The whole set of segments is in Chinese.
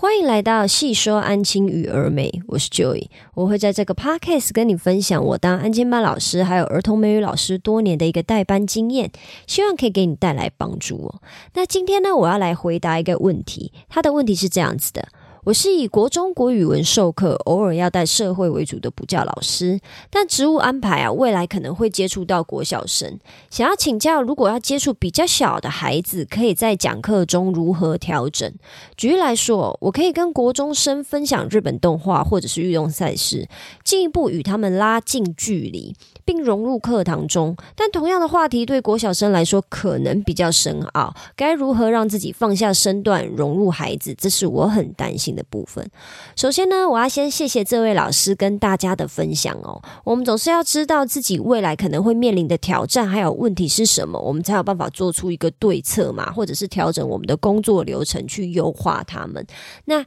欢迎来到细说安亲与儿美，我是 Joy，我会在这个 podcast 跟你分享我当安亲班老师还有儿童美语老师多年的一个代班经验，希望可以给你带来帮助哦。那今天呢，我要来回答一个问题，他的问题是这样子的。我是以国中国语文授课，偶尔要带社会为主的补教老师，但职务安排啊，未来可能会接触到国小生。想要请教，如果要接触比较小的孩子，可以在讲课中如何调整？举例来说，我可以跟国中生分享日本动画或者是运动赛事，进一步与他们拉近距离，并融入课堂中。但同样的话题对国小生来说可能比较深奥，该如何让自己放下身段融入孩子？这是我很担心。的部分，首先呢，我要先谢谢这位老师跟大家的分享哦。我们总是要知道自己未来可能会面临的挑战还有问题是什么，我们才有办法做出一个对策嘛，或者是调整我们的工作流程去优化他们。那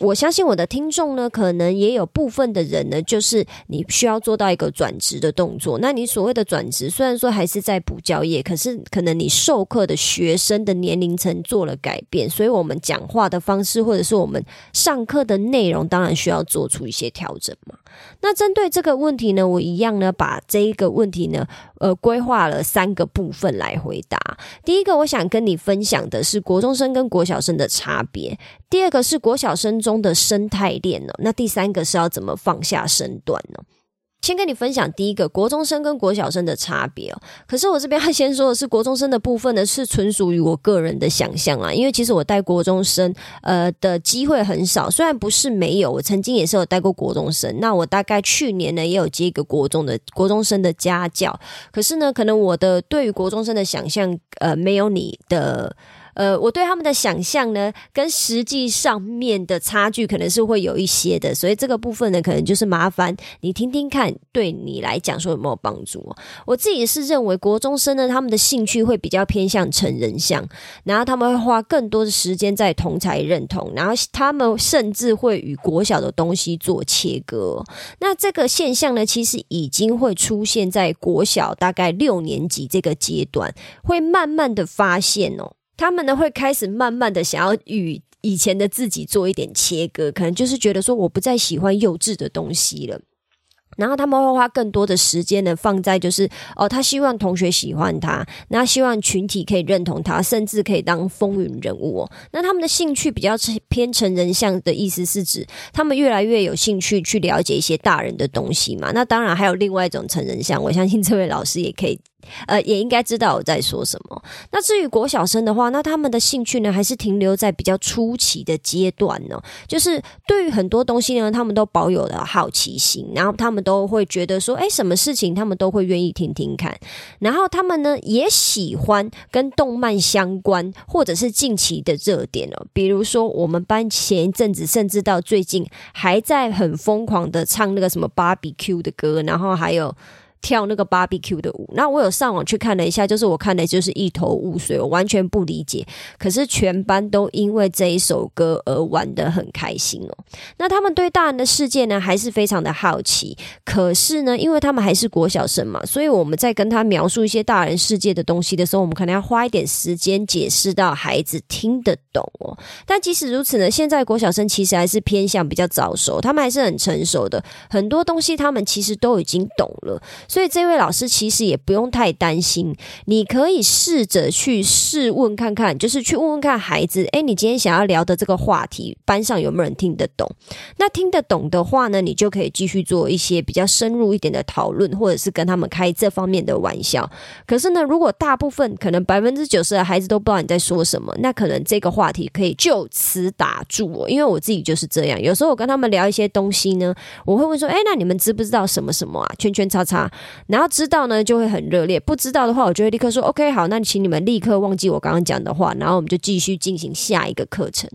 我相信我的听众呢，可能也有部分的人呢，就是你需要做到一个转职的动作。那你所谓的转职，虽然说还是在补教业，可是可能你授课的学生的年龄层做了改变，所以我们讲话的方式或者是我们。上课的内容当然需要做出一些调整嘛。那针对这个问题呢，我一样呢把这一个问题呢，呃，规划了三个部分来回答。第一个，我想跟你分享的是国中生跟国小生的差别；第二个是国小生中的生态链呢；那第三个是要怎么放下身段呢？先跟你分享第一个国中生跟国小生的差别哦。可是我这边要先说的是，国中生的部分呢是纯属于我个人的想象啊，因为其实我带国中生呃的机会很少，虽然不是没有，我曾经也是有带过国中生。那我大概去年呢也有接一个国中的国中生的家教，可是呢，可能我的对于国中生的想象呃没有你的。呃，我对他们的想象呢，跟实际上面的差距可能是会有一些的，所以这个部分呢，可能就是麻烦你听听看，对你来讲说有没有帮助。我自己是认为国中生呢，他们的兴趣会比较偏向成人向，然后他们会花更多的时间在同才认同，然后他们甚至会与国小的东西做切割。那这个现象呢，其实已经会出现在国小大概六年级这个阶段，会慢慢的发现哦。他们呢会开始慢慢的想要与以前的自己做一点切割，可能就是觉得说我不再喜欢幼稚的东西了。然后他们会花更多的时间呢，放在就是哦，他希望同学喜欢他，那希望群体可以认同他，甚至可以当风云人物哦。那他们的兴趣比较偏成人向的意思是指，他们越来越有兴趣去了解一些大人的东西嘛。那当然还有另外一种成人向，我相信这位老师也可以。呃，也应该知道我在说什么。那至于国小生的话，那他们的兴趣呢，还是停留在比较初期的阶段呢？就是对于很多东西呢，他们都保有了好奇心，然后他们都会觉得说，哎，什么事情他们都会愿意听听看。然后他们呢，也喜欢跟动漫相关，或者是近期的热点哦。比如说，我们班前一阵子，甚至到最近，还在很疯狂的唱那个什么芭比 Q 的歌，然后还有。跳那个 barbecue 的舞，那我有上网去看了一下，就是我看的就是一头雾水，我完全不理解。可是全班都因为这一首歌而玩得很开心哦。那他们对大人的世界呢，还是非常的好奇。可是呢，因为他们还是国小生嘛，所以我们在跟他描述一些大人世界的东西的时候，我们可能要花一点时间解释到孩子听得懂哦。但即使如此呢，现在国小生其实还是偏向比较早熟，他们还是很成熟的，很多东西他们其实都已经懂了。所以这位老师其实也不用太担心，你可以试着去试问看看，就是去问问看孩子，诶，你今天想要聊的这个话题，班上有没有人听得懂？那听得懂的话呢，你就可以继续做一些比较深入一点的讨论，或者是跟他们开这方面的玩笑。可是呢，如果大部分可能百分之九十的孩子都不知道你在说什么，那可能这个话题可以就此打住哦。因为我自己就是这样，有时候我跟他们聊一些东西呢，我会问说，诶，那你们知不知道什么什么啊？圈圈叉叉。然后知道呢，就会很热烈；不知道的话，我就会立刻说 “OK，好，那请你们立刻忘记我刚刚讲的话，然后我们就继续进行下一个课程。”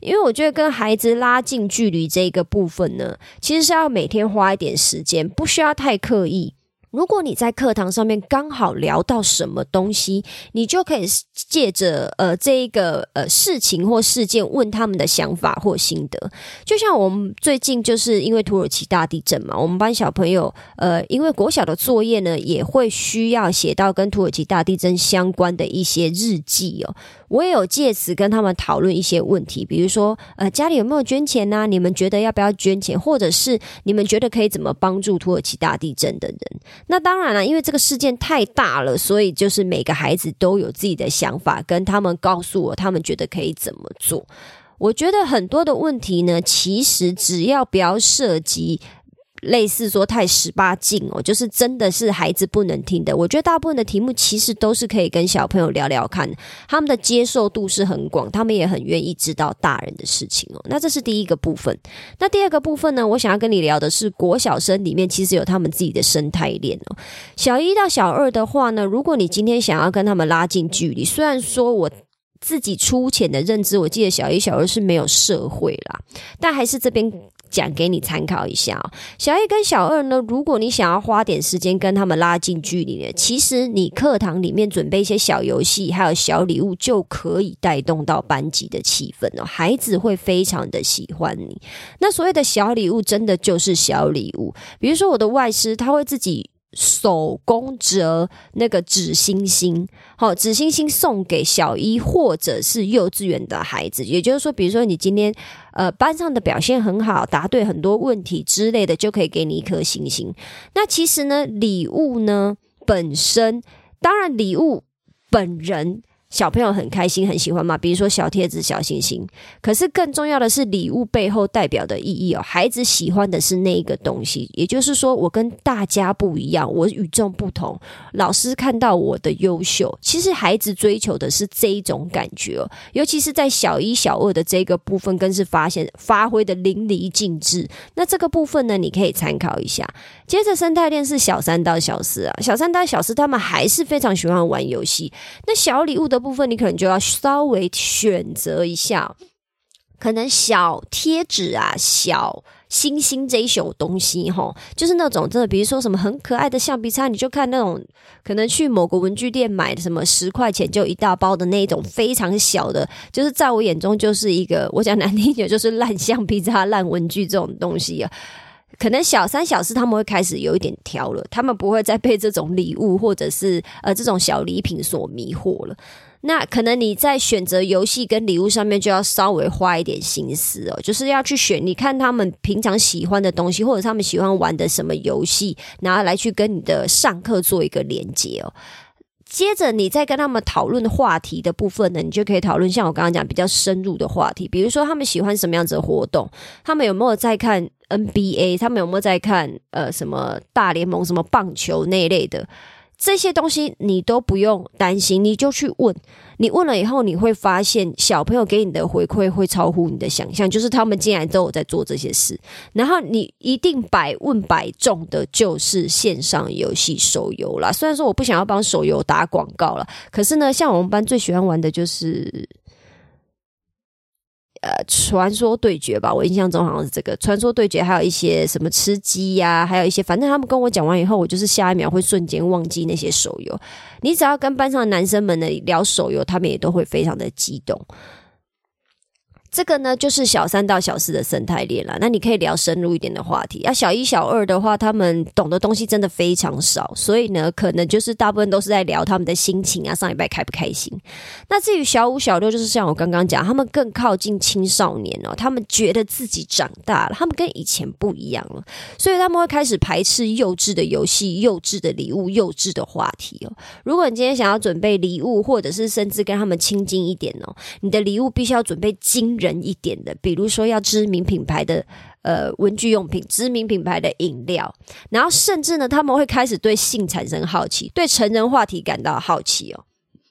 因为我觉得跟孩子拉近距离这个部分呢，其实是要每天花一点时间，不需要太刻意。如果你在课堂上面刚好聊到什么东西，你就可以借着呃这一个呃事情或事件问他们的想法或心得。就像我们最近就是因为土耳其大地震嘛，我们班小朋友呃因为国小的作业呢也会需要写到跟土耳其大地震相关的一些日记哦。我也有借此跟他们讨论一些问题，比如说呃家里有没有捐钱呢？你们觉得要不要捐钱，或者是你们觉得可以怎么帮助土耳其大地震的人？那当然了，因为这个事件太大了，所以就是每个孩子都有自己的想法，跟他们告诉我他们觉得可以怎么做。我觉得很多的问题呢，其实只要不要涉及。类似说太十八禁哦，就是真的是孩子不能听的。我觉得大部分的题目其实都是可以跟小朋友聊聊看，他们的接受度是很广，他们也很愿意知道大人的事情哦。那这是第一个部分。那第二个部分呢，我想要跟你聊的是国小生里面其实有他们自己的生态链哦。小一到小二的话呢，如果你今天想要跟他们拉近距离，虽然说我。自己粗浅的认知，我记得小一、小二是没有社会啦，但还是这边讲给你参考一下。小一跟小二呢，如果你想要花点时间跟他们拉近距离呢，其实你课堂里面准备一些小游戏，还有小礼物，就可以带动到班级的气氛哦。孩子会非常的喜欢你。那所谓的小礼物，真的就是小礼物，比如说我的外师，他会自己。手工折那个纸星星，好纸星星送给小一或者是幼稚园的孩子，也就是说，比如说你今天呃班上的表现很好，答对很多问题之类的，就可以给你一颗星星。那其实呢，礼物呢本身，当然礼物本人。小朋友很开心，很喜欢嘛。比如说小贴纸、小星星。可是更重要的是礼物背后代表的意义哦。孩子喜欢的是那一个东西，也就是说，我跟大家不一样，我与众不同。老师看到我的优秀，其实孩子追求的是这一种感觉哦。尤其是在小一、小二的这个部分，更是发现发挥的淋漓尽致。那这个部分呢，你可以参考一下。接着生态链是小三到小四啊，小三到小四他们还是非常喜欢玩游戏。那小礼物的。部分你可能就要稍微选择一下，可能小贴纸啊、小星星这一种东西哈，就是那种真的，比如说什么很可爱的橡皮擦，你就看那种可能去某个文具店买的什么十块钱就一大包的那种非常小的，就是在我眼中就是一个我讲难听点就是烂橡皮擦、烂文具这种东西啊。可能小三、小四他们会开始有一点挑了，他们不会再被这种礼物或者是呃这种小礼品所迷惑了。那可能你在选择游戏跟礼物上面就要稍微花一点心思哦，就是要去选，你看他们平常喜欢的东西，或者他们喜欢玩的什么游戏，然后来去跟你的上课做一个连接哦。接着你再跟他们讨论话题的部分呢，你就可以讨论像我刚刚讲比较深入的话题，比如说他们喜欢什么样子的活动，他们有没有在看 NBA，他们有没有在看呃什么大联盟、什么棒球那一类的。这些东西你都不用担心，你就去问。你问了以后，你会发现小朋友给你的回馈会超乎你的想象，就是他们竟然都有在做这些事。然后你一定百问百中的就是线上游戏手游啦。虽然说我不想要帮手游打广告了，可是呢，像我们班最喜欢玩的就是。呃，传说对决吧，我印象中好像是这个传说对决，还有一些什么吃鸡呀，还有一些，反正他们跟我讲完以后，我就是下一秒会瞬间忘记那些手游。你只要跟班上的男生们呢聊手游，他们也都会非常的激动。这个呢，就是小三到小四的生态链了。那你可以聊深入一点的话题。啊，小一、小二的话，他们懂的东西真的非常少，所以呢，可能就是大部分都是在聊他们的心情啊，上礼拜开不开心。那至于小五、小六，就是像我刚刚讲，他们更靠近青少年哦，他们觉得自己长大了，他们跟以前不一样了，所以他们会开始排斥幼稚的游戏、幼稚的礼物、幼稚的话题哦。如果你今天想要准备礼物，或者是甚至跟他们亲近一点哦，你的礼物必须要准备精。人一点的，比如说要知名品牌的呃文具用品，知名品牌的饮料，然后甚至呢，他们会开始对性产生好奇，对成人话题感到好奇哦。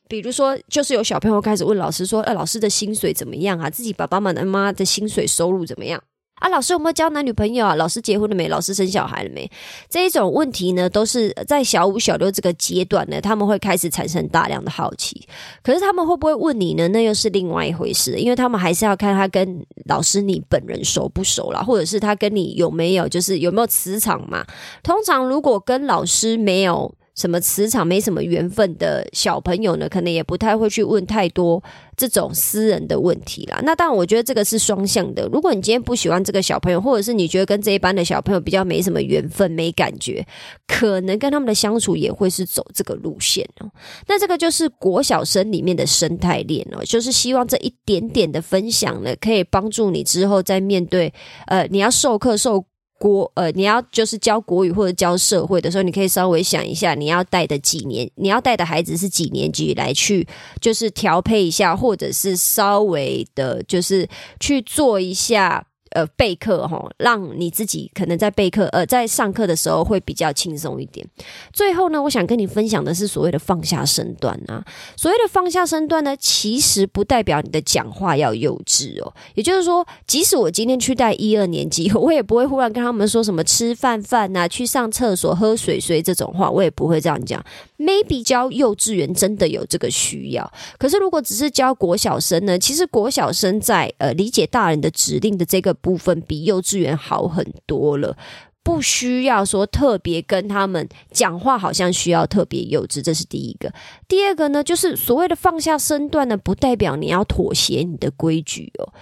比如说，就是有小朋友开始问老师说：“呃，老师的薪水怎么样啊？自己爸爸妈妈的薪水收入怎么样？”啊，老师有没有交男女朋友啊？老师结婚了没？老师生小孩了没？这一种问题呢，都是在小五、小六这个阶段呢，他们会开始产生大量的好奇。可是他们会不会问你呢？那又是另外一回事，因为他们还是要看他跟老师你本人熟不熟啦，或者是他跟你有没有就是有没有磁场嘛。通常如果跟老师没有。什么磁场没什么缘分的小朋友呢？可能也不太会去问太多这种私人的问题啦。那当然，我觉得这个是双向的。如果你今天不喜欢这个小朋友，或者是你觉得跟这一班的小朋友比较没什么缘分、没感觉，可能跟他们的相处也会是走这个路线哦。那这个就是国小生里面的生态链哦，就是希望这一点点的分享呢，可以帮助你之后在面对呃你要授课授。国呃，你要就是教国语或者教社会的时候，你可以稍微想一下，你要带的几年，你要带的孩子是几年级来去，就是调配一下，或者是稍微的，就是去做一下。呃，备课哈，让你自己可能在备课呃，在上课的时候会比较轻松一点。最后呢，我想跟你分享的是所谓的放下身段啊。所谓的放下身段呢，其实不代表你的讲话要幼稚哦。也就是说，即使我今天去带一二年级，我也不会忽然跟他们说什么吃饭饭啊，去上厕所喝水水这种话，我也不会这样讲。maybe 教幼稚园真的有这个需要，可是如果只是教国小生呢？其实国小生在呃理解大人的指令的这个。部分比幼稚园好很多了，不需要说特别跟他们讲话，好像需要特别幼稚，这是第一个。第二个呢，就是所谓的放下身段呢，不代表你要妥协你的规矩哦。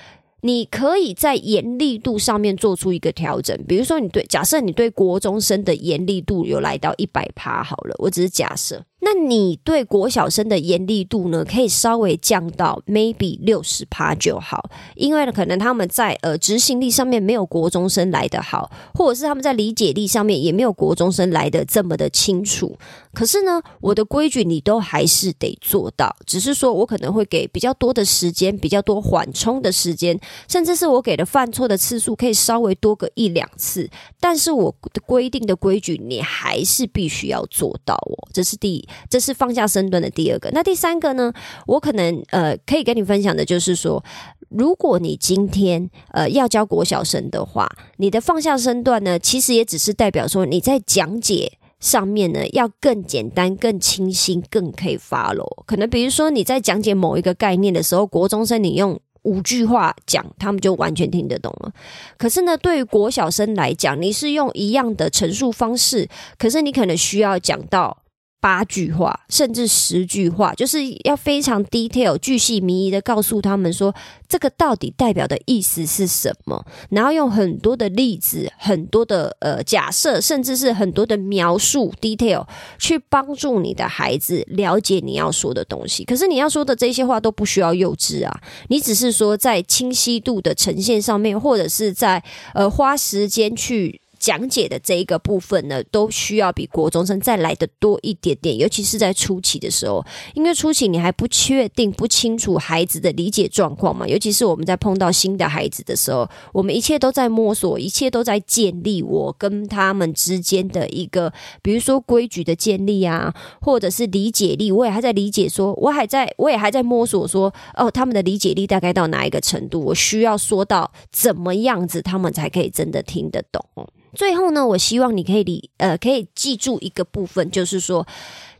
你可以在严厉度上面做出一个调整，比如说你对假设你对国中生的严厉度有来到一百趴好了，我只是假设。那你对国小生的严厉度呢，可以稍微降到 maybe 六十趴就好，因为呢，可能他们在呃执行力上面没有国中生来的好，或者是他们在理解力上面也没有国中生来的这么的清楚。可是呢，我的规矩你都还是得做到，只是说我可能会给比较多的时间，比较多缓冲的时间，甚至是我给的犯错的次数可以稍微多个一两次，但是我的规定的规矩你还是必须要做到哦，这是第一。这是放下身段的第二个。那第三个呢？我可能呃可以跟你分享的就是说，如果你今天呃要教国小生的话，你的放下身段呢，其实也只是代表说你在讲解上面呢要更简单、更清晰、更可以发喽。可能比如说你在讲解某一个概念的时候，国中生你用五句话讲，他们就完全听得懂了。可是呢，对于国小生来讲，你是用一样的陈述方式，可是你可能需要讲到。八句话，甚至十句话，就是要非常 detail、巨细靡遗的告诉他们说，这个到底代表的意思是什么，然后用很多的例子、很多的呃假设，甚至是很多的描述 detail，去帮助你的孩子了解你要说的东西。可是你要说的这些话都不需要幼稚啊，你只是说在清晰度的呈现上面，或者是在呃花时间去。讲解的这一个部分呢，都需要比国中生再来的多一点点，尤其是在初期的时候，因为初期你还不确定、不清楚孩子的理解状况嘛。尤其是我们在碰到新的孩子的时候，我们一切都在摸索，一切都在建立我跟他们之间的一个，比如说规矩的建立啊，或者是理解力，我也还在理解，说我还在，我也还在摸索，说哦，他们的理解力大概到哪一个程度，我需要说到怎么样子，他们才可以真的听得懂。最后呢，我希望你可以理呃，可以记住一个部分，就是说。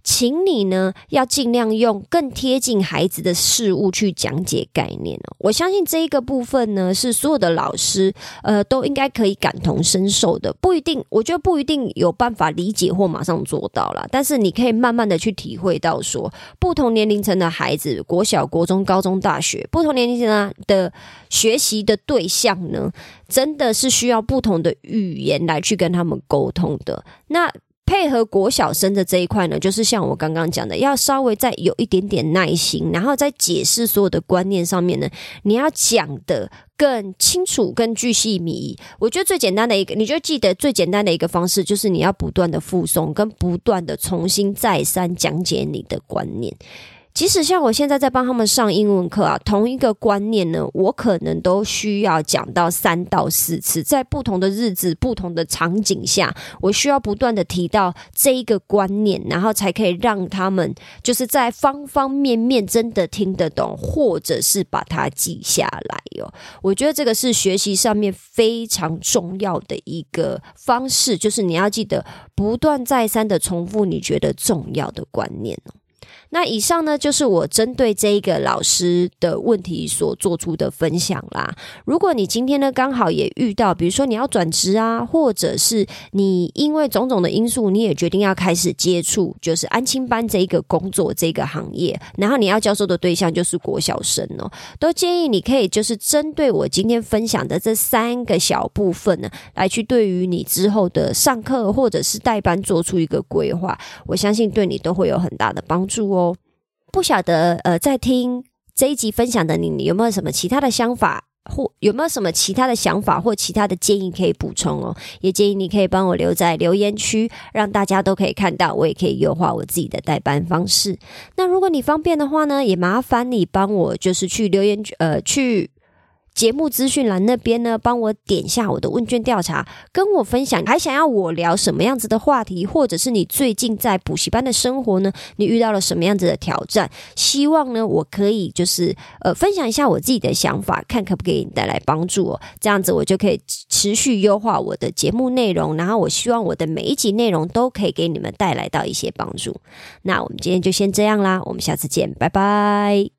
请你呢，要尽量用更贴近孩子的事物去讲解概念哦。我相信这一个部分呢，是所有的老师呃都应该可以感同身受的。不一定，我觉得不一定有办法理解或马上做到了，但是你可以慢慢的去体会到，说不同年龄层的孩子，国小、国中、高中、大学，不同年龄层的学习的对象呢，真的是需要不同的语言来去跟他们沟通的。那。配合国小生的这一块呢，就是像我刚刚讲的，要稍微再有一点点耐心，然后在解释所有的观念上面呢，你要讲的更清楚、更具细密。我觉得最简单的一个，你就记得最简单的一个方式，就是你要不断的附送，跟不断的重新再三讲解你的观念。即使像我现在在帮他们上英文课啊，同一个观念呢，我可能都需要讲到三到四次，在不同的日子、不同的场景下，我需要不断的提到这一个观念，然后才可以让他们就是在方方面面真的听得懂，或者是把它记下来哟。我觉得这个是学习上面非常重要的一个方式，就是你要记得不断再三的重复你觉得重要的观念哦。那以上呢，就是我针对这一个老师的问题所做出的分享啦。如果你今天呢刚好也遇到，比如说你要转职啊，或者是你因为种种的因素，你也决定要开始接触就是安亲班这一个工作这个行业，然后你要教授的对象就是国小生哦，都建议你可以就是针对我今天分享的这三个小部分呢，来去对于你之后的上课或者是代班做出一个规划，我相信对你都会有很大的帮助哦。不晓得呃，在听这一集分享的你，你有没有什么其他的想法，或有没有什么其他的想法或其他的建议可以补充哦？也建议你可以帮我留在留言区，让大家都可以看到，我也可以优化我自己的代班方式。那如果你方便的话呢，也麻烦你帮我就是去留言呃去。节目资讯栏那边呢，帮我点一下我的问卷调查，跟我分享还想要我聊什么样子的话题，或者是你最近在补习班的生活呢？你遇到了什么样子的挑战？希望呢，我可以就是呃分享一下我自己的想法，看可不可以给你带来帮助哦。这样子我就可以持续优化我的节目内容，然后我希望我的每一集内容都可以给你们带来到一些帮助。那我们今天就先这样啦，我们下次见，拜拜。